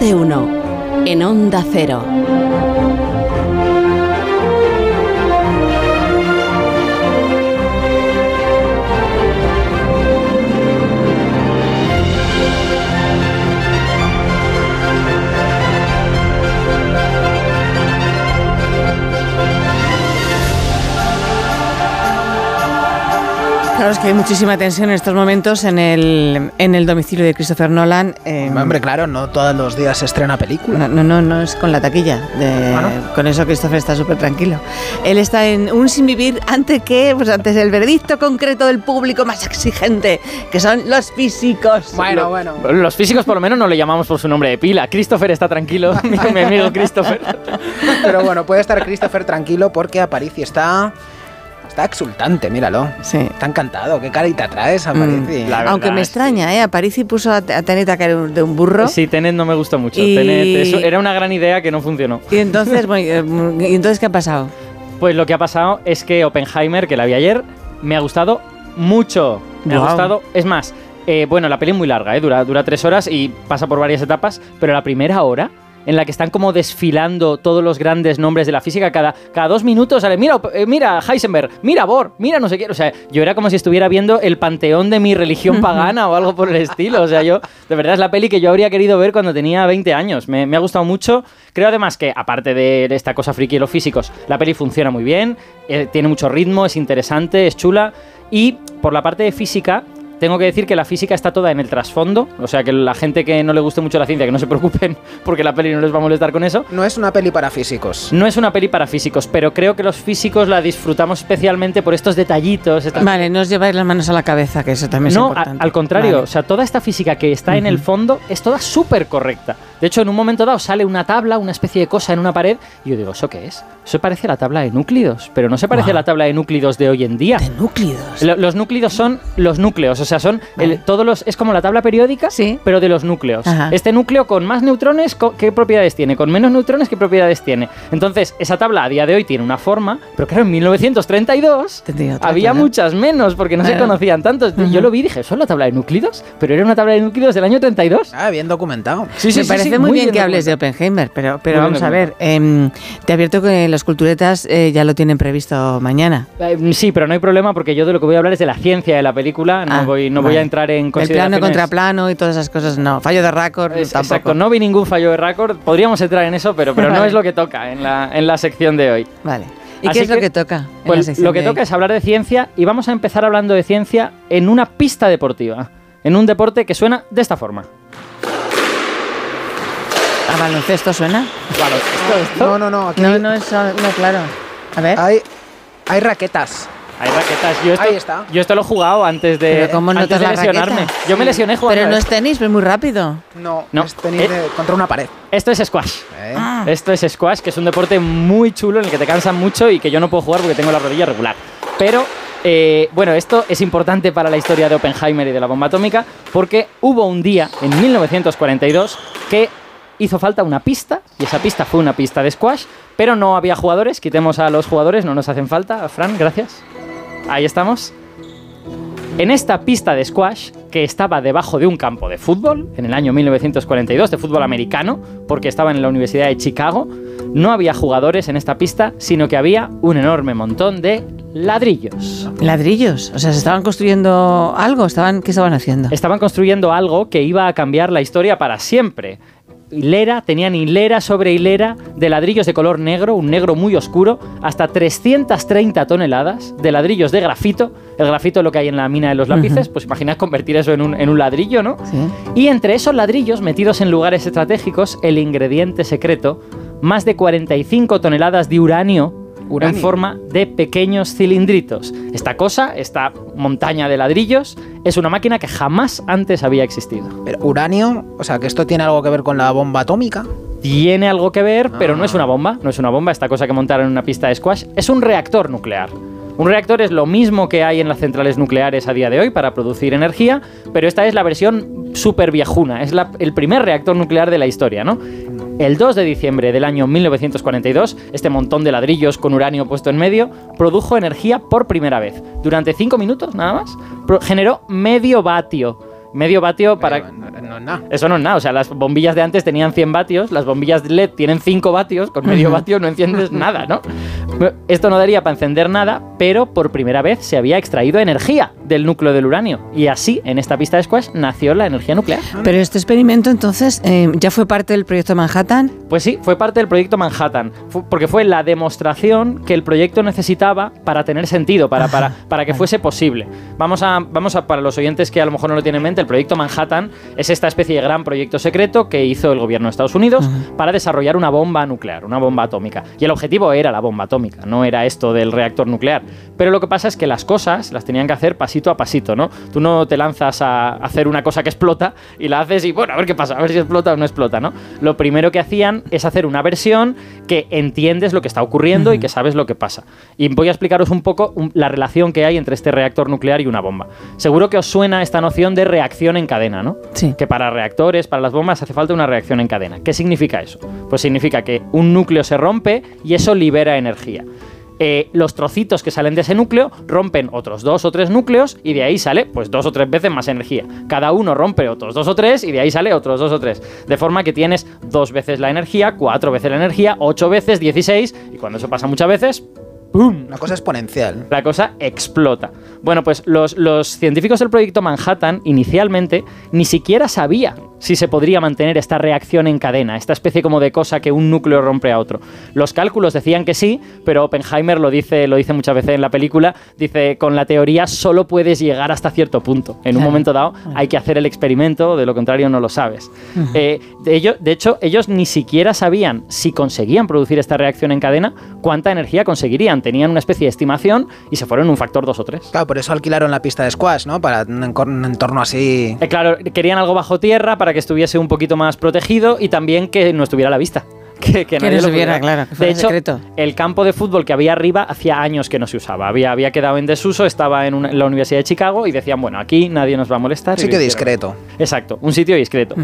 De uno. En Onda Cero. Claro, es que hay muchísima tensión en estos momentos en el, en el domicilio de Christopher Nolan. eh, Hombre, claro, no todos los días se estrena película. no, no, no, no es con la taquilla. de- Ah, ¿no? Con eso Christopher está súper tranquilo. Él está en un sin vivir antes que, pues antes el veredicto concreto del público más exigente, que son los físicos. Bueno, bueno. Los físicos por lo menos no le llamamos por su nombre de pila. Christopher está tranquilo, mi, mi amigo Christopher. Pero bueno, puede estar Christopher tranquilo porque Aparici está. Está exultante, míralo. Sí. Está encantado. ¿Qué carita traes, Aparici? La verdad Aunque me extraña, ¿eh? Aparici puso a, a Tenet a caer de un burro. Sí, Tenet no me gustó mucho. Y- Tenet, eso era una gran idea que no funcionó. Y entonces, bueno, ¿y entonces qué ha pasado? Pues lo que ha pasado es que Oppenheimer, que la vi ayer, me ha gustado mucho. Me ha gustado. Es más, eh, bueno, la peli es muy larga, ¿eh? dura, dura tres horas y pasa por varias etapas, pero la primera hora en la que están como desfilando todos los grandes nombres de la física, cada, cada dos minutos sale, mira, eh, mira Heisenberg, mira Bohr, mira no sé qué, o sea, yo era como si estuviera viendo el panteón de mi religión pagana o algo por el estilo, o sea, yo, de verdad es la peli que yo habría querido ver cuando tenía 20 años, me, me ha gustado mucho, creo además que, aparte de esta cosa friki de los físicos, la peli funciona muy bien, eh, tiene mucho ritmo, es interesante, es chula, y por la parte de física, tengo que decir que la física está toda en el trasfondo, o sea que la gente que no le guste mucho la ciencia, que no se preocupen porque la peli no les va a molestar con eso. No es una peli para físicos. No es una peli para físicos, pero creo que los físicos la disfrutamos especialmente por estos detallitos. Vale, no os lleváis las manos a la cabeza, que eso también es no, a- importante. al contrario, Vale. o sea, toda esta física que está en el fondo es toda súper correcta. De hecho, en un momento dado sale una tabla, una especie de cosa en una pared, y yo digo, ¿eso qué es? Eso parece la tabla de núcleos, pero no se parece a la tabla de núcleos de hoy en día. De núcleos. Lo- Los núcleos son los núcleos, o sea, son el- todos los. Es como la tabla periódica, Sí. pero de los núcleos. Ajá. Este núcleo con más neutrones, ¿qué propiedades tiene? Con menos neutrones, ¿qué propiedades tiene? Entonces, esa tabla a día de hoy tiene una forma, pero claro, en 1932 Tendría otra, había muchas menos porque no se conocían tantos. Yo lo vi y dije, ¿son la tabla de núcleos? Pero era una tabla de núcleos del año 32. Ah, bien documentado. Sí, Me parece muy bien que hables de. Oppenheimer, pero, pero vamos a ver, em, te advierto que los culturetas eh, ya lo tienen previsto mañana. Eh, Sí, pero no hay problema porque yo de lo que voy a hablar es de la ciencia de la película. No Ah, voy, no voy vale. a entrar en El consideraciones. plano contra plano y todas esas cosas, no. Fallo de récord, Es- tampoco. Exacto, no vi ningún fallo de récord. Podríamos entrar en eso, pero, pero no Vale. es lo que toca en la, en la sección de hoy. Vale. ¿Y Así qué es lo que, que toca? en la Pues sección lo que de hoy? toca es hablar de ciencia y vamos a empezar hablando de ciencia en una pista deportiva. En un deporte que suena de esta forma. ¿A baloncesto suena? No, no, no. Aquí No, no, eso, no, claro. A ver. hay, hay raquetas. Hay raquetas. Yo esto, Ahí está. Yo esto lo he jugado antes de, Pero ¿cómo antes notas de la lesionarme. raqueta? Yo me lesioné jugando. Pero a no es tenis, pero es muy rápido. No, No. es tenis Eh. de- contra una pared. Esto es squash. ¿eh? Ah. Esto es squash, que es un deporte muy chulo en el que te cansan mucho y que yo no puedo jugar porque tengo la rodilla regular. Pero, eh, bueno, esto es importante para la historia de Oppenheimer y de la bomba atómica porque hubo un día, en 1942, que hizo falta una pista y esa pista fue una pista de squash, pero no había jugadores. Quitemos a los jugadores, no nos hacen falta. Fran, gracias. Ahí estamos. En esta pista de squash, que estaba debajo de un campo de fútbol, en el año 1942, de fútbol americano, porque estaba en la Universidad de Chicago, no había jugadores en esta pista, sino que había un enorme montón de ladrillos. Ladrillos. O sea, se estaban construyendo algo. Estaban, ¿Qué estaban haciendo? Estaban construyendo algo que iba a cambiar la historia para siempre. Hilera, tenían hilera sobre hilera de ladrillos de color negro, un negro muy oscuro, hasta 330 toneladas de ladrillos de grafito. El grafito es lo que hay en la mina de los lápices, pues imaginad convertir eso en un, en un ladrillo, ¿no? Sí. Y entre esos ladrillos, metidos en lugares estratégicos, el ingrediente secreto, más de 45 toneladas de uranio, Uranio. en forma de pequeños cilindritos. Esta cosa, esta montaña de ladrillos, es una máquina que jamás antes había existido. Pero uranio, o sea, que esto tiene algo que ver con la bomba atómica. Tiene algo que ver, pero no Ah. es una bomba, no es una bomba, esta cosa que montaron en una pista de squash, es un reactor nuclear. Un reactor es lo mismo que hay en las centrales nucleares a día de hoy para producir energía, pero esta es la versión súper viejuna, es la- el primer reactor nuclear de la historia, ¿no? El 2 de diciembre del año 1942, este montón de ladrillos con uranio puesto en medio produjo energía por primera vez. Durante 5 minutos nada más, generó medio vatio. Medio vatio para... Eh, no, no, no. Eso no es nada, o sea, las bombillas de antes tenían 100 vatios, las bombillas de LED tienen 5 vatios, con medio vatio no enciendes nada, ¿no? Esto no daría para encender nada, pero por primera vez se había extraído energía del núcleo del uranio. Y así, en esta pista de squash, nació la energía nuclear. Pero este experimento entonces eh, ya fue parte del proyecto Manhattan. Pues sí, fue parte del proyecto Manhattan, fu- porque fue la demostración que el proyecto necesitaba para tener sentido, para, para, para que fuese posible. Vamos a, vamos a, para los oyentes que a lo mejor no lo tienen en mente, el proyecto Manhattan es esta especie de gran proyecto secreto que hizo el gobierno de Estados Unidos para desarrollar una bomba nuclear, una bomba atómica. Y el objetivo era la bomba atómica, no era esto del reactor nuclear. Pero lo que pasa es que las cosas las tenían que hacer pasito a pasito, ¿no? Tú no te lanzas a hacer una cosa que explota y la haces y bueno, a ver qué pasa, a ver si explota o no explota, ¿no? Lo primero que hacían es hacer una versión que entiendes lo que está ocurriendo y que sabes lo que pasa. Y voy a explicaros un poco la relación que hay entre este reactor nuclear y una bomba. Seguro que os suena esta noción de reacción en cadena, ¿no? Sí. Que para reactores, para las bombas, hace falta una reacción en cadena. ¿Qué significa eso? Pues significa que un núcleo se rompe y eso libera energía. Eh, los trocitos que salen de ese núcleo rompen otros dos o tres núcleos y de ahí sale pues dos o tres veces más energía. Cada uno rompe otros dos o tres y de ahí sale otros dos o tres. De forma que tienes dos veces la energía, cuatro veces la energía, ocho veces, 16 y cuando eso pasa muchas veces, ¡pum! Una cosa exponencial. la cosa explota. Bueno, pues los, los científicos del proyecto Manhattan inicialmente ni siquiera sabían si se podría mantener esta reacción en cadena, esta especie como de cosa que un núcleo rompe a otro. Los cálculos decían que sí, pero Oppenheimer lo dice, lo dice muchas veces en la película, dice, con la teoría solo puedes llegar hasta cierto punto. En un momento dado hay que hacer el experimento, de lo contrario no lo sabes. Eh, de, ello- de hecho, ellos ni siquiera sabían si conseguían producir esta reacción en cadena, cuánta energía conseguirían. Tenían una especie de estimación y se fueron un factor 2 o 3. Claro, por eso alquilaron la pista de squash, ¿no? Para un, entorno así. Eh, claro, querían algo bajo tierra para que estuviese un poquito más protegido y también que no estuviera a la vista. Que, Que nadie no lo se viera, claro, que De hecho, secreto. el campo de fútbol que había arriba hacía años que no se usaba. Había, había quedado en desuso, estaba en, una- en la Universidad de Chicago y decían, bueno, aquí nadie nos va a molestar. Un sitio discreto. Exacto, un sitio discreto.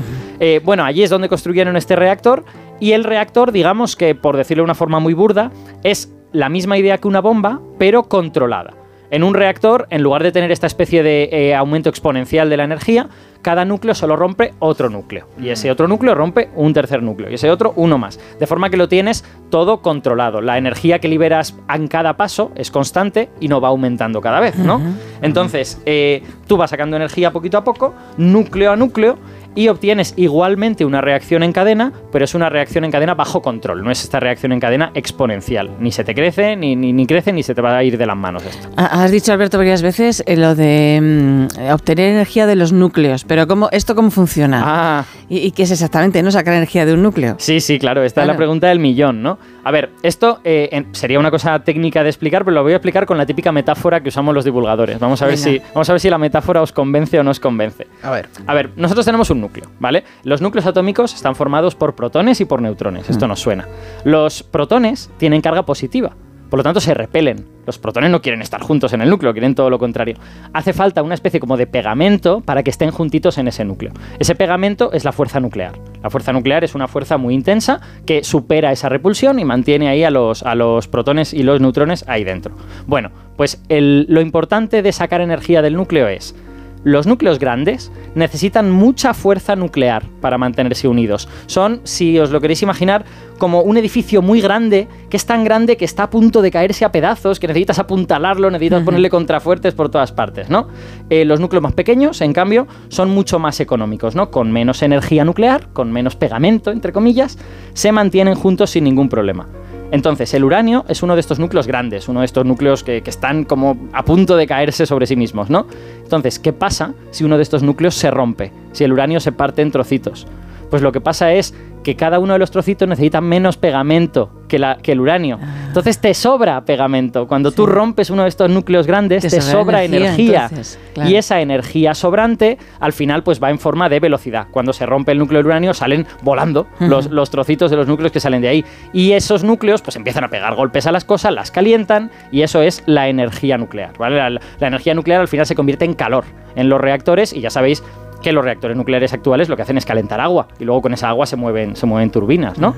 Eh, bueno, allí es donde construyeron este reactor y el reactor, digamos que por decirlo de una forma muy burda, es la misma idea que una bomba, pero controlada. En un reactor, en lugar de tener esta especie de eh, aumento exponencial de la energía, cada núcleo solo rompe otro núcleo. Y ese otro núcleo rompe un tercer núcleo. Y ese otro uno más. De forma que lo tienes todo controlado. La energía que liberas en cada paso es constante y no va aumentando cada vez, ¿no? Entonces, eh, tú vas sacando energía poquito a poco, núcleo a núcleo, y obtienes igualmente una reacción en cadena, pero es una reacción en cadena bajo control. No es esta reacción en cadena exponencial. Ni se te crece, ni, ni, ni crece, ni se te va a ir de las manos esto. Ha- Has dicho, Alberto, varias veces eh, lo de mm, obtener energía de los núcleos, pero ¿cómo, ¿esto cómo funciona? Ah, ¿Y, y qué es exactamente, no? Sacar energía de un núcleo. Sí, sí, claro, esta es la pregunta del millón, ¿no? A ver, esto eh, en- sería una cosa técnica de explicar, pero lo voy a explicar con la típica metáfora que usamos los divulgadores. Vamos a ver, Venga. si, vamos a ver si la metáfora os convence o no os convence. A ver. A ver, nosotros tenemos un núcleo, ¿vale? Los núcleos atómicos están formados por protones y por neutrones, esto nos suena. Los protones tienen carga positiva, por lo tanto se repelen. Los protones no quieren estar juntos en el núcleo, quieren todo lo contrario. Hace falta una especie como de pegamento para que estén juntitos en ese núcleo. Ese pegamento es la fuerza nuclear. La fuerza nuclear es una fuerza muy intensa que supera esa repulsión y mantiene ahí a los, a los protones y los neutrones ahí dentro. Bueno, pues el- lo importante de sacar energía del núcleo es los núcleos grandes necesitan mucha fuerza nuclear para mantenerse unidos. Son, si os lo queréis imaginar, como un edificio muy grande, que es tan grande que está a punto de caerse a pedazos, que necesitas apuntalarlo, necesitas ponerle contrafuertes por todas partes, ¿no? Eh, los núcleos más pequeños, en cambio, son mucho más económicos, ¿no? Con menos energía nuclear, con menos pegamento, entre comillas, se mantienen juntos sin ningún problema. Entonces, el uranio es uno de estos núcleos grandes, uno de estos núcleos que, están como a punto de caerse sobre sí mismos, ¿no? Entonces, ¿qué pasa si uno de estos núcleos se rompe? Si el uranio se parte en trocitos. Pues lo que pasa es que cada uno de los trocitos necesita menos pegamento que, la- que el uranio. Entonces te sobra pegamento. Cuando tú rompes uno de estos núcleos grandes, Te te, sobra energía, energía. entonces, claro. Y esa energía sobrante al final pues va en forma de velocidad. Cuando se rompe el núcleo del uranio salen volando los, los trocitos de los núcleos que salen de ahí. Y esos núcleos pues empiezan a pegar golpes a las cosas, las calientan y eso es la energía nuclear. ¿vale? La, la energía nuclear al final se convierte en calor en los reactores y ya sabéis que los reactores nucleares actuales lo que hacen es calentar agua y luego con esa agua se mueven, se mueven turbinas, ¿no?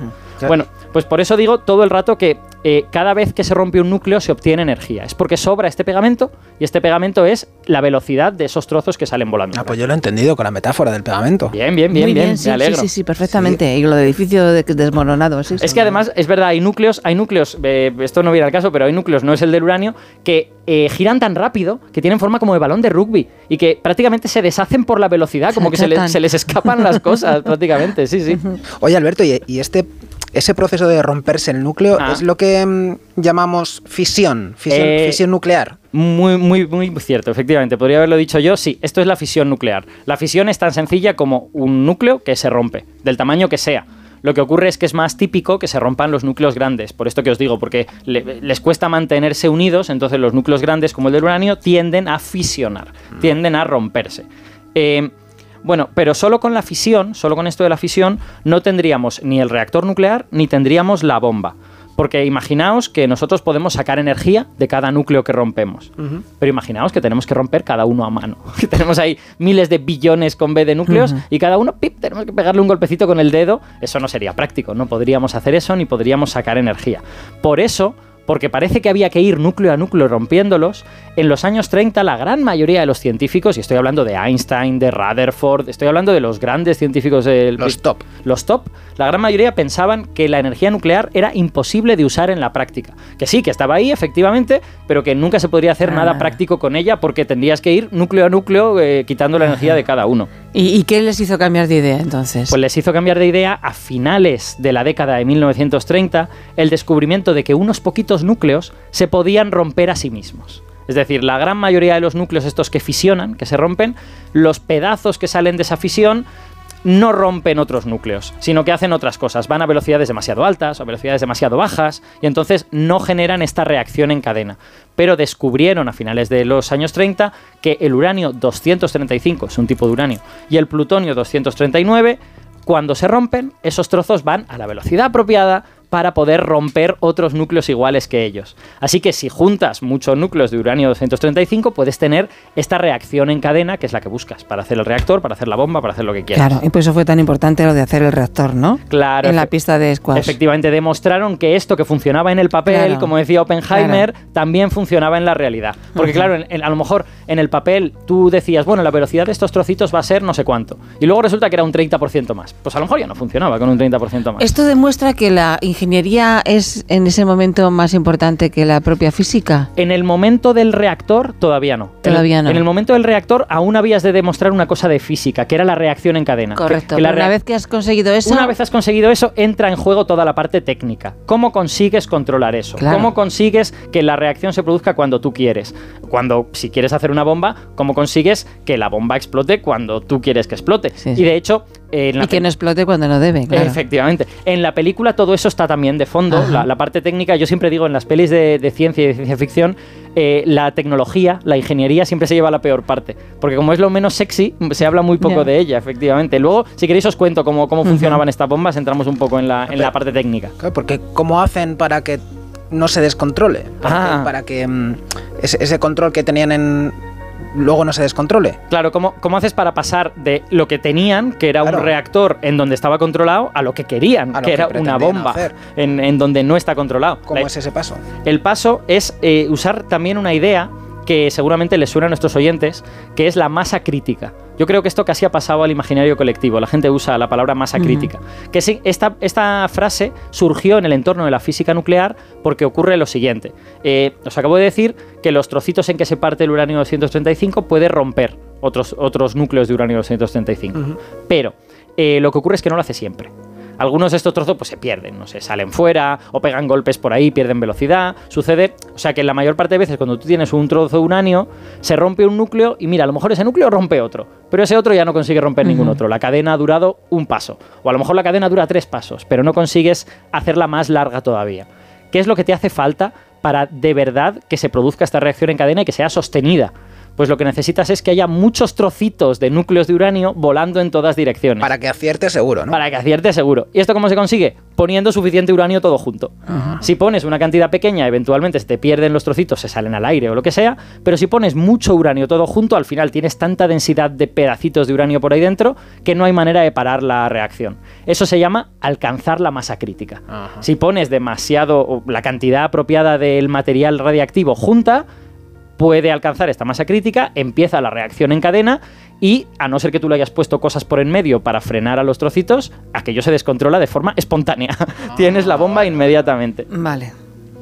Bueno, pues por eso digo todo el rato que eh, cada vez que se rompe un núcleo se obtiene energía. Es porque sobra este pegamento y este pegamento es la velocidad de esos trozos que salen volando. Ah, pues yo lo he entendido con la metáfora del pegamento. Bien, bien, bien, Muy bien, sí, me alegro. Sí, sí, sí, perfectamente. Y lo de edificio de- desmoronado. sí. Es que además, es verdad, hay núcleos, hay núcleos, eh, esto no viene al caso, pero hay núcleos, no es el del uranio, que eh, giran tan rápido que tienen forma como de balón de rugby y que prácticamente se deshacen por la velocidad, como que se, le- se les escapan las cosas prácticamente, sí, sí. Oye, Alberto, y, y este ese proceso de romperse el núcleo Ah. es lo que mm, llamamos fisión, fisión, Eh, fisión nuclear. Muy, muy, muy cierto, efectivamente. Podría haberlo dicho yo. Sí, esto es la fisión nuclear. La fisión es tan sencilla como un núcleo que se rompe, del tamaño que sea. Lo que ocurre es que es más típico que se rompan los núcleos grandes. Por esto que os digo, porque le- les cuesta mantenerse unidos, entonces los núcleos grandes, como el del uranio, tienden a fisionar, tienden a romperse. Eh, bueno, pero solo con la fisión, solo con esto de la fisión, no tendríamos ni el reactor nuclear ni tendríamos la bomba. Porque imaginaos que nosotros podemos sacar energía de cada núcleo que rompemos. Pero imaginaos que tenemos que romper cada uno a mano. Que tenemos ahí miles de billones con B de núcleos y cada uno, pip, tenemos que pegarle un golpecito con el dedo. Eso no sería práctico. No podríamos hacer eso ni podríamos sacar energía. Por eso, porque parece que había que ir núcleo a núcleo rompiéndolos, en los años 30 la gran mayoría de los científicos, y estoy hablando de Einstein, de Rutherford, estoy hablando de los grandes científicos del... Los top. Los top, la gran mayoría pensaban que la energía nuclear era imposible de usar en la práctica. Que sí, que estaba ahí, efectivamente, pero que nunca se podría hacer nada Ah. práctico con ella porque tendrías que ir núcleo a núcleo eh, quitando la energía de cada uno. ¿Y, qué les hizo cambiar de idea entonces? Pues les hizo cambiar de idea a finales de la década de 1930 el descubrimiento de que unos poquitos núcleos se podían romper a sí mismos. Es decir, la gran mayoría de los núcleos estos que fisionan, que se rompen, los pedazos que salen de esa fisión no rompen otros núcleos, sino que hacen otras cosas. Van a velocidades demasiado altas o a velocidades demasiado bajas y entonces no generan esta reacción en cadena. Pero descubrieron a finales de los años 30 que el uranio 235 es un tipo de uranio y el plutonio 239 cuando se rompen, esos trozos van a la velocidad apropiada para poder romper otros núcleos iguales que ellos. Así que si juntas muchos núcleos de uranio 235, puedes tener esta reacción en cadena, que es la que buscas, para hacer el reactor, para hacer la bomba, para hacer lo que quieras. Claro, y por eso fue tan importante lo de hacer el reactor, ¿no? Claro, En la pista de squash. Efectivamente, demostraron que esto que funcionaba en el papel, Claro. como decía Oppenheimer, también funcionaba en la realidad. Porque claro, en- en- a lo mejor en el papel tú decías, bueno, la velocidad de estos trocitos va a ser no sé cuánto. Y luego resulta que era un 30% más. Pues a lo mejor ya no funcionaba con un 30% más. Esto demuestra que la ingeniería es en ese momento más importante que la propia física. En el momento del reactor, todavía no. En el- Todavía no. En el momento del reactor, aún habías de demostrar una cosa de física, que era la reacción en cadena. Correcto. que la una vez que has conseguido eso, Una vez has conseguido eso, entra en juego toda la parte técnica. ¿Cómo consigues controlar eso? Claro. ¿Cómo consigues que la reacción se produzca cuando tú quieres? Cuando, si quieres hacer una bomba, ¿cómo consigues que la bomba explote cuando tú quieres que explote? Sí, y de hecho, en la y que no explote cuando no debe, claro. Efectivamente. En la película todo eso está también de fondo. La, la parte técnica, yo siempre digo, en las pelis de, de ciencia y de ciencia ficción, eh, la tecnología, la ingeniería siempre se lleva la peor parte. Porque como es lo menos sexy, se habla muy poco de ella, efectivamente. Luego, si queréis, os cuento cómo, cómo funcionaban estas bombas, entramos un poco en la, en la parte técnica. Claro, porque ¿cómo hacen para que no se descontrole? Para Ah. que, para que, mm, ese, ese control que tenían en luego no se descontrole. Claro, ¿cómo, ¿cómo haces para pasar de lo que tenían, que era Claro. un reactor en donde estaba controlado, a lo que querían, A lo que que era una bomba en, en donde no está controlado? ¿Cómo La- es ese paso? El paso es eh, usar también una idea que seguramente les suena a nuestros oyentes, que es la masa crítica. Yo creo que esto casi ha pasado al imaginario colectivo. La gente usa la palabra masa crítica. Que sí, esta, esta frase surgió en el entorno de la física nuclear porque ocurre lo siguiente. Eh, os acabo de decir que los trocitos en que se parte el uranio 235 puede romper otros, otros núcleos de uranio 235. Ujú. Pero eh, lo que ocurre es que no lo hace siempre. Algunos de estos trozos pues se pierden, no sé, salen fuera o pegan golpes por ahí, pierden velocidad. Sucede, o sea que la mayor parte de veces cuando tú tienes un trozo de uranio, se rompe un núcleo y mira, a lo mejor ese núcleo rompe otro, pero ese otro ya no consigue romper ningún otro. La cadena ha durado un paso, o a lo mejor la cadena dura tres pasos, pero no consigues hacerla más larga todavía. ¿Qué es lo que te hace falta para de verdad que se produzca esta reacción en cadena y que sea sostenida? Pues lo que necesitas es que haya muchos trocitos de núcleos de uranio volando en todas direcciones. Para que acierte seguro, ¿no? Para que acierte seguro. ¿Y esto cómo se consigue? Poniendo suficiente uranio todo junto. Si pones una cantidad pequeña, eventualmente se te pierden los trocitos, se salen al aire o lo que sea, pero si pones mucho uranio todo junto, al final tienes tanta densidad de pedacitos de uranio por ahí dentro que no hay manera de parar la reacción. Eso se llama alcanzar la masa crítica. Ajá. Si pones demasiado, la cantidad apropiada del material radiactivo junta, puede alcanzar esta masa crítica, empieza la reacción en cadena y, a no ser que tú le hayas puesto cosas por en medio para frenar a los trocitos, aquello se descontrola de forma espontánea. Tienes la bomba inmediatamente. Vale.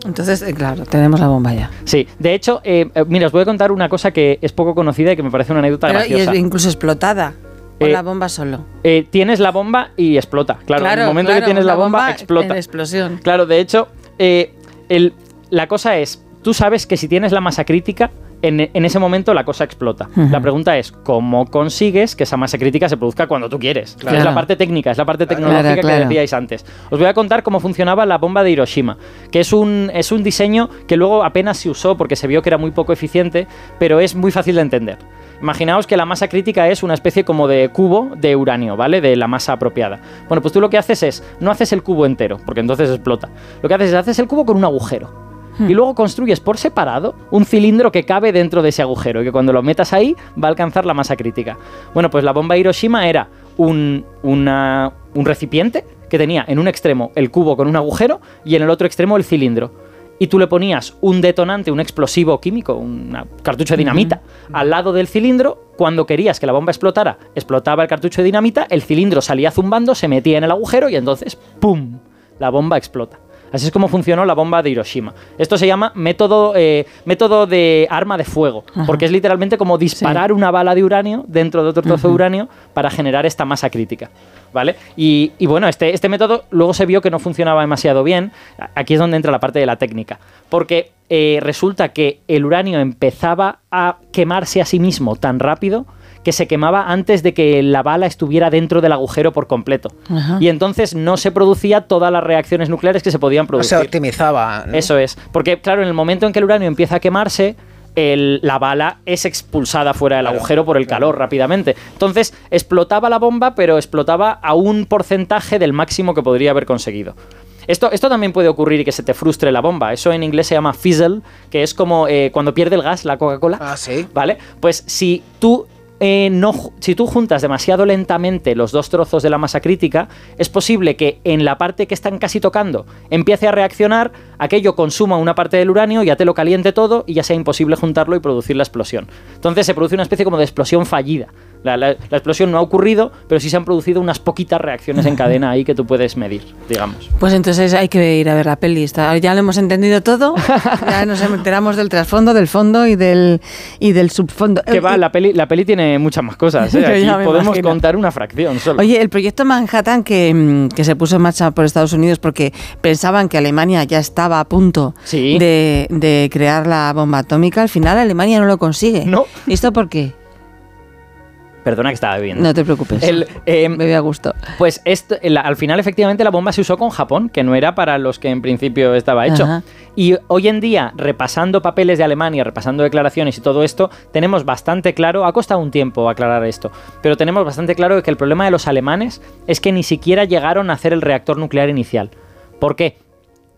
Entonces, eh, claro, tenemos la bomba ya. Sí, de hecho, eh, eh, mira, os voy a contar una cosa que es poco conocida y que me parece una anécdota Pero, y graciosa. es incluso explotada. Eh, la bomba solo. Eh, tienes la bomba y explota. Claro, en el momento que claro, tienes la bomba, explota. explosión. Claro, de hecho, el- la cosa es, tú sabes que si tienes la masa crítica, en, en ese momento la cosa explota. La pregunta es, ¿cómo consigues que esa masa crítica se produzca cuando tú quieres? Claro. Es la parte técnica, es la parte tecnológica Claro, que decíais antes. Os voy a contar cómo funcionaba la bomba de Hiroshima, que es un, es un diseño que luego apenas se usó porque se vio que era muy poco eficiente, pero es muy fácil de entender. Imaginaos que la masa crítica es una especie como de cubo de uranio, ¿vale? De la masa apropiada. Bueno, pues tú lo que haces es, no haces el cubo entero, porque entonces explota. Lo que haces es, haces el cubo con un agujero. Y luego construyes por separado un cilindro que cabe dentro de ese agujero y que cuando lo metas ahí va a alcanzar la masa crítica. Bueno, pues la bomba Hiroshima era un, una- un recipiente que tenía en un extremo el cubo con un agujero y en el otro extremo el cilindro. Y tú le ponías un detonante, un explosivo químico, un cartucho de dinamita, al lado del cilindro. Cuando querías que la bomba explotara, explotaba el cartucho de dinamita, el cilindro salía zumbando, se metía en el agujero y entonces ¡pum! La bomba explota. Así es como funcionó la bomba de Hiroshima. Esto se llama método, eh, método de arma de fuego, porque es literalmente como disparar una bala de uranio dentro de otro trozo de uranio para generar esta masa crítica. ¿Vale? Y, y bueno, este, este método luego se vio que no funcionaba demasiado bien. Aquí es donde entra la parte de la técnica. Porque eh, resulta que el uranio empezaba a quemarse a sí mismo tan rápido que se quemaba antes de que la bala estuviera dentro del agujero por completo. Ajá. Y entonces no se producía todas las reacciones nucleares que se podían No producir. se optimizaba. ¿no? Eso es. Porque, claro, en el momento en que el uranio empieza a quemarse, el- la bala es expulsada fuera del Claro, agujero por el calor rápidamente. Entonces, explotaba la bomba, pero explotaba a un porcentaje del máximo que podría haber conseguido. Esto, esto también puede ocurrir y que se te frustre la bomba. Eso en inglés se llama fizzle, que es como eh, cuando pierde el gas la Coca-Cola. Ah, sí. ¿Vale? Pues si tú, eh, si tú juntas demasiado lentamente los dos trozos de la masa crítica, es posible que en la parte que están casi tocando empiece a reaccionar, aquello consuma una parte del uranio, ya te lo caliente todo y ya sea imposible juntarlo y producir la explosión. Entonces se produce una especie como de explosión fallida. La, la- la explosión no ha ocurrido, pero sí se han producido unas poquitas reacciones en cadena ahí que tú puedes medir, digamos. Pues entonces hay que ir a ver la peli. Está- Ya lo hemos entendido todo. Ya nos enteramos del trasfondo, del fondo y del, y del subfondo. Que va, la peli, la peli tiene muchas más cosas. ¿eh? Aquí podemos imagino. contar una fracción solo. Oye, el proyecto Manhattan que, mm, que se puso en marcha por Estados Unidos porque pensaban que Alemania ya estaba a punto Sí. de, de crear la bomba atómica, al final Alemania no lo consigue. No. ¿Y esto por qué? Perdona que estaba bebiendo. No te preocupes. El, eh, Bebe a gusto. Pues esto, al final, efectivamente, la bomba se usó con Japón, que no era para los que en principio estaba hecho. Ajá. Y hoy en día, repasando papeles de Alemania, repasando declaraciones y todo esto, tenemos bastante claro, ha costado un tiempo aclarar esto, pero tenemos bastante claro que el problema de los alemanes es que ni siquiera llegaron a hacer el reactor nuclear inicial. ¿Por qué?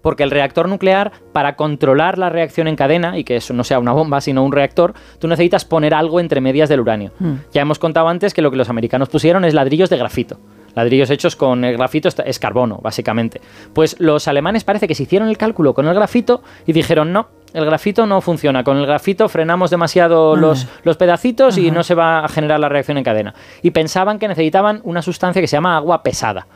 Porque el reactor nuclear, para controlar la reacción en cadena, y que eso no sea una bomba, sino un reactor, tú necesitas poner algo entre medias del uranio. Hmm. Ya hemos contado antes que lo que los americanos pusieron es ladrillos de grafito. Ladrillos hechos con el grafito esta- es carbono, básicamente. Pues los alemanes parece que se hicieron el cálculo con el grafito y dijeron, no, el grafito no funciona. Con el grafito frenamos demasiado los, los pedacitos y no se va a generar la reacción en cadena. Y pensaban que necesitaban una sustancia que se llama agua pesada.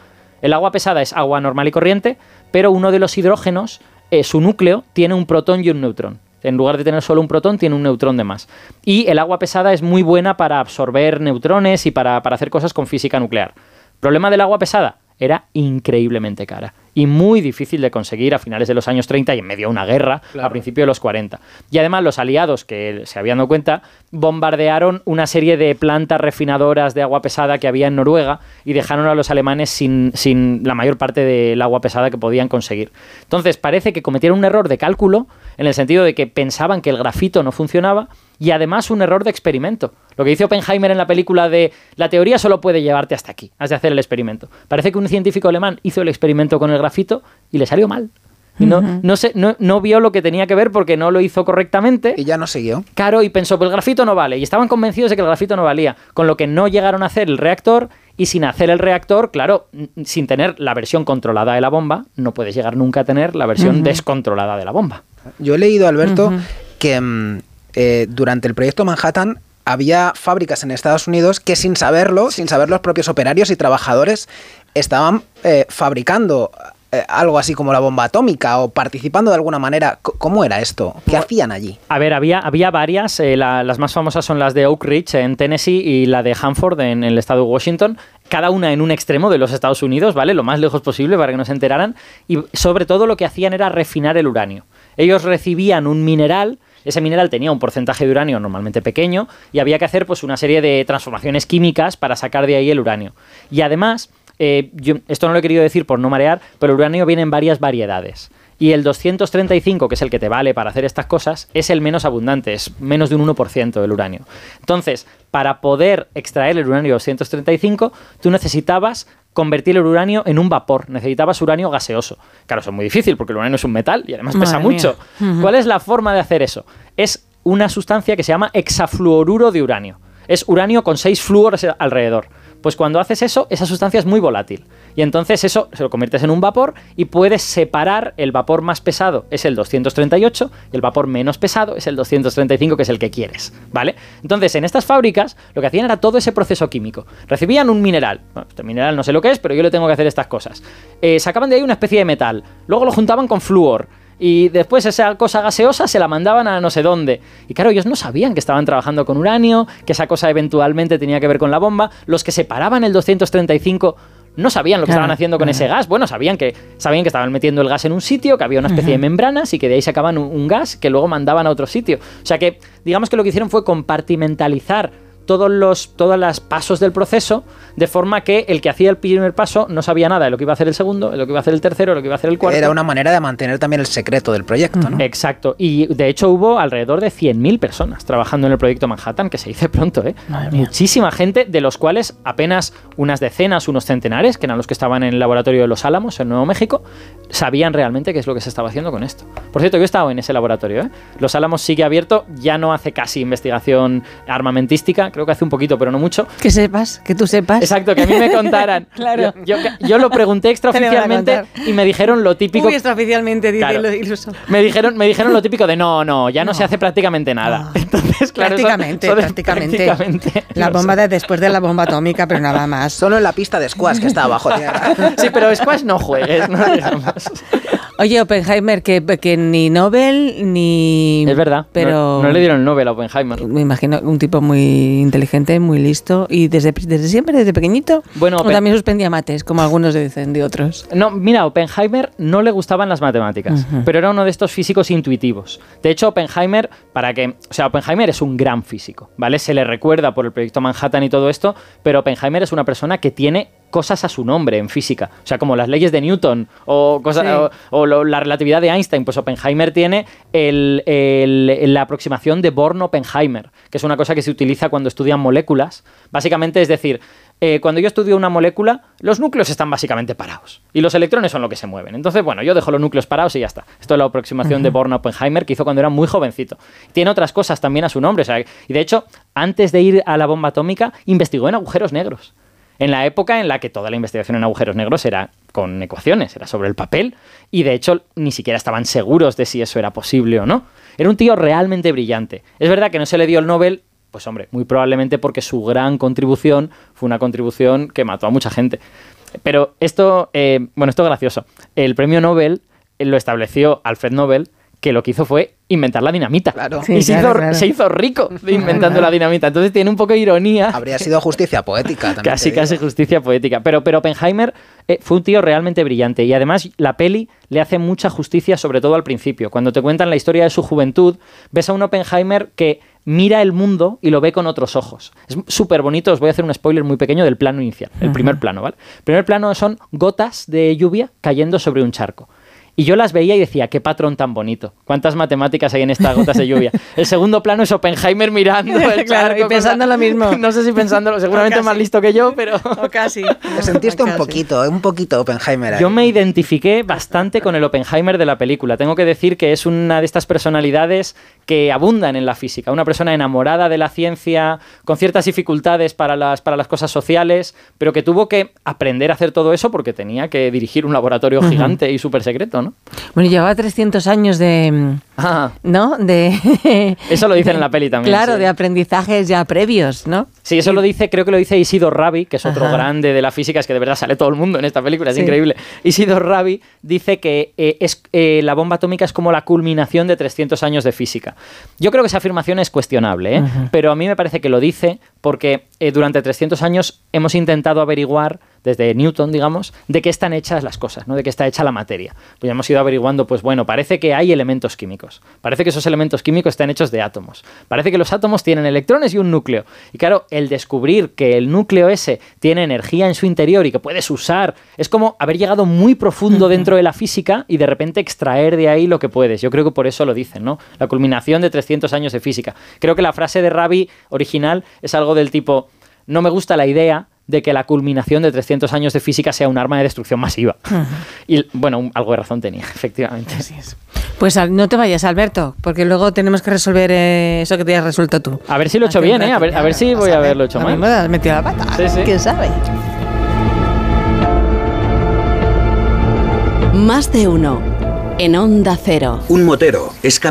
El agua pesada es agua normal y corriente, pero uno de los hidrógenos, eh, su núcleo, tiene un protón y un neutrón. En lugar de tener solo un protón, tiene un neutrón de más. Y el agua pesada es muy buena para absorber neutrones y para, para hacer cosas con física nuclear. Problema del agua pesada, era increíblemente cara y muy difícil de conseguir a finales de los años 30 y en medio de una guerra a principios de los 40. Y además los aliados, que se habían dado cuenta, bombardearon una serie de plantas refinadoras de agua pesada que había en Noruega y dejaron a los alemanes sin, sin la mayor parte del agua pesada que podían conseguir. Entonces parece que cometieron un error de cálculo en el sentido de que pensaban que el grafito no funcionaba y además un error de experimento. Lo que dice Oppenheimer en la película de la teoría solo puede llevarte hasta aquí, has de hacer el experimento. Parece que un científico alemán hizo el experimento con el grafito y le salió mal. Y no, no, sé, no, no vio lo que tenía que ver porque no lo hizo correctamente. Y ya no siguió. Claro, y pensó, pues el grafito no vale. Y estaban convencidos de que el grafito no valía. Con lo que no llegaron a hacer el reactor. Y sin hacer el reactor, claro, sin tener la versión controlada de la bomba, no puedes llegar nunca a tener la versión descontrolada de la bomba. Yo he leído, Alberto, que mm, eh, durante el proyecto Manhattan había fábricas en Estados Unidos que sin saberlo, sin saber los propios operarios y trabajadores, estaban eh, fabricando eh, algo así como la bomba atómica o participando de alguna manera. ¿Cómo era esto? ¿Qué hacían allí? A ver, había, había varias. eh, la- las más famosas son las de Oak Ridge en Tennessee y la de Hanford en, el estado de Washington. Cada una en un extremo de los Estados Unidos, ¿vale? Lo más lejos posible para que no se enteraran. Y sobre todo lo que hacían era refinar el uranio. Ellos recibían un mineral. Ese mineral tenía un porcentaje de uranio normalmente pequeño y había que hacer pues, una serie de transformaciones químicas para sacar de ahí el uranio. Y además, eh, yo, esto no lo he querido decir por no marear, pero el uranio viene en varias variedades. Y el 235, que es el que te vale para hacer estas cosas, es el menos abundante, es menos de un 1% del uranio. Entonces, para poder extraer el uranio 235, tú necesitabas convertir el uranio en un vapor, necesitabas uranio gaseoso. Claro, eso es muy difícil porque el uranio es un metal y además pesa mía. mucho. ¿Cuál es la forma de hacer eso? Es una sustancia que se llama hexafluoruro de uranio. Es uranio con seis flúores alrededor. Pues cuando haces eso, esa sustancia es muy volátil. Y entonces eso se lo conviertes en un vapor y puedes separar el vapor más pesado, es el 238, y el vapor menos pesado es el 235, que es el que quieres. ¿Vale? Entonces, en estas fábricas, lo que hacían era todo ese proceso químico. Recibían un mineral. Bueno, este mineral no sé lo que es, pero yo le tengo que hacer estas cosas. Eh, sacaban de ahí una especie de metal. Luego lo juntaban con flúor. Y después esa cosa gaseosa se la mandaban a no sé dónde. Y claro, ellos no sabían que estaban trabajando con uranio, que esa cosa eventualmente tenía que ver con la bomba. Los que separaban el 235 no sabían lo que Claro, estaban haciendo con claro. ese gas. Bueno, sabían que, sabían que estaban metiendo el gas en un sitio, que había una especie de membranas y que de ahí sacaban un, un gas que luego mandaban a otro sitio. O sea que, digamos que lo que hicieron fue compartimentalizar todos los todos los pasos del proceso de forma que el que hacía el primer paso no sabía nada de lo que iba a hacer el segundo, de lo que iba a hacer el tercero, de lo que iba a hacer el cuarto. Era una manera de mantener también el secreto del proyecto, ¿no? Exacto. Y de hecho hubo alrededor de 100.000 personas trabajando en el proyecto Manhattan, que se dice pronto, ¿eh? Muchísima gente, de los cuales apenas unas decenas, unos centenares, que eran los que estaban en el laboratorio de Los Álamos, en Nuevo México, sabían realmente qué es lo que se estaba haciendo con esto. Por cierto, yo he estado en ese laboratorio, ¿eh? Los Álamos sigue abierto, ya no hace casi investigación armamentística, creo que hace un poquito, pero no mucho. Que sepas, que tú sepas. Exacto, que a mí me contaran. Claro. Yo, yo- yo lo pregunté extraoficialmente y me dijeron lo típico. Uy, extraoficialmente, dice Claro. iluso. Me dijeron, me dijeron lo típico de no, no, ya no, No. se hace prácticamente nada. Ah. Entonces, claro, prácticamente, prácticamente. prácticamente, La bomba de después de la bomba atómica, pero nada más. Solo en la pista de squash que está abajo tierra. Sí, pero squash no juegues, no digamos. Oye, Oppenheimer, que, que ni Nobel ni. Es verdad. Pero. No, no le dieron el Nobel a Oppenheimer. Me imagino un tipo muy inteligente, muy listo. ¿Y desde, desde siempre, desde pequeñito? Bueno, Oppen- también suspendía mates, como algunos dicen de otros. No, mira, Oppenheimer no le gustaban las matemáticas, pero era uno de estos físicos intuitivos. De hecho, Oppenheimer, para que, o sea, Oppenheimer es un gran físico, ¿vale? Se le recuerda por el proyecto Manhattan y todo esto, pero Oppenheimer es una persona que tiene cosas a su nombre en física, o sea, como las leyes de Newton o, cosas, Sí. o, o lo- la relatividad de Einstein, pues Oppenheimer tiene el- el- la aproximación de Born-Oppenheimer, que es una cosa que se utiliza cuando estudian moléculas. Básicamente, es decir, eh, cuando yo estudio una molécula, los núcleos están básicamente parados y los electrones son lo que se mueven. Entonces, bueno, yo dejo los núcleos parados y ya está. Esto es la aproximación de Born-Oppenheimer que hizo cuando era muy jovencito. Tiene otras cosas también a su nombre. o sea, y de hecho, antes de ir a la bomba atómica, investigó en agujeros negros. En la época en la que toda la investigación en agujeros negros era con ecuaciones, era sobre el papel, y de hecho ni siquiera estaban seguros de si eso era posible o no. Era un tío realmente brillante. Es verdad que no se le dio el Nobel, pues hombre, muy probablemente porque su gran contribución fue una contribución que mató a mucha gente. Pero esto, eh, bueno, esto es gracioso. El premio Nobel lo estableció Alfred Nobel, que lo que hizo fue inventar la dinamita. Claro. Sí, y se, claro, hizo, claro. se hizo rico inventando la dinamita. Entonces tiene un poco de ironía. Habría sido justicia poética también. Casi, casi justicia poética. Pero, pero Oppenheimer eh, fue un tío realmente brillante. Y además, la peli le hace mucha justicia, sobre todo al principio. Cuando te cuentan la historia de su juventud, ves a un Oppenheimer que mira el mundo y lo ve con otros ojos. Es súper bonito. Os voy a hacer un spoiler muy pequeño del plano inicial. El primer plano, ¿vale? El primer plano son gotas de lluvia cayendo sobre un charco. Y yo las veía y decía, qué patrón tan bonito. Cuántas matemáticas hay en estas gotas de lluvia. El segundo plano es Oppenheimer mirando el Claro, y pensando la- lo mismo. No sé si pensándolo, seguramente más listo que yo, pero... O casi. Te sentiste un Casi. poquito, un poquito Oppenheimer. ahí. Yo me identifiqué bastante con el Oppenheimer de la película. Tengo que decir que es una de estas personalidades que abundan en la física. Una persona enamorada de la ciencia, con ciertas dificultades para las, para las cosas sociales, pero que tuvo que aprender a hacer todo eso porque tenía que dirigir un laboratorio gigante y súper secreto, ¿no? Bueno, llevaba 300 años de... mm, Ah, ¿No? De... Eso lo dicen en la peli también, Claro, sí. de aprendizajes ya previos, ¿no? Sí, eso lo dice, creo que lo dice Isidor Rabi, que es otro Ajá. grande de la física, es que de verdad sale todo el mundo en esta película, es Sí. increíble. Isidor Rabi dice que eh, es, eh, la bomba atómica es como la culminación de 300 años de física. Yo creo que esa afirmación es cuestionable, ¿eh? pero a mí me parece que lo dice porque durante 300 años hemos intentado averiguar desde Newton, digamos, de qué están hechas las cosas, ¿no? De qué está hecha la materia. Pues ya hemos ido averiguando, pues bueno, parece que hay elementos químicos. Parece que esos elementos químicos están hechos de átomos. Parece que los átomos tienen electrones y un núcleo. Y claro, el descubrir que el núcleo ese tiene energía en su interior y que puedes usar, es como haber llegado muy profundo dentro de la física y de repente extraer de ahí lo que puedes. Yo creo que por eso lo dicen, ¿no? La culminación de 300 años de física. Creo que la frase de Rabi original es algo del tipo, no me gusta la idea de que la culminación de 300 años de física sea un arma de destrucción masiva. Y bueno, un- algo de razón tenía, efectivamente. Pues al- no te vayas, Alberto, porque luego tenemos que resolver eh, eso que te has resuelto tú. A ver si lo he hecho bien, ¿eh? A ver, a ver si voy a haberlo hecho mal. te has metido la pata. Sí, sí. ¿Quién sabe? Más de uno. En Onda Cero. Un motero es capaz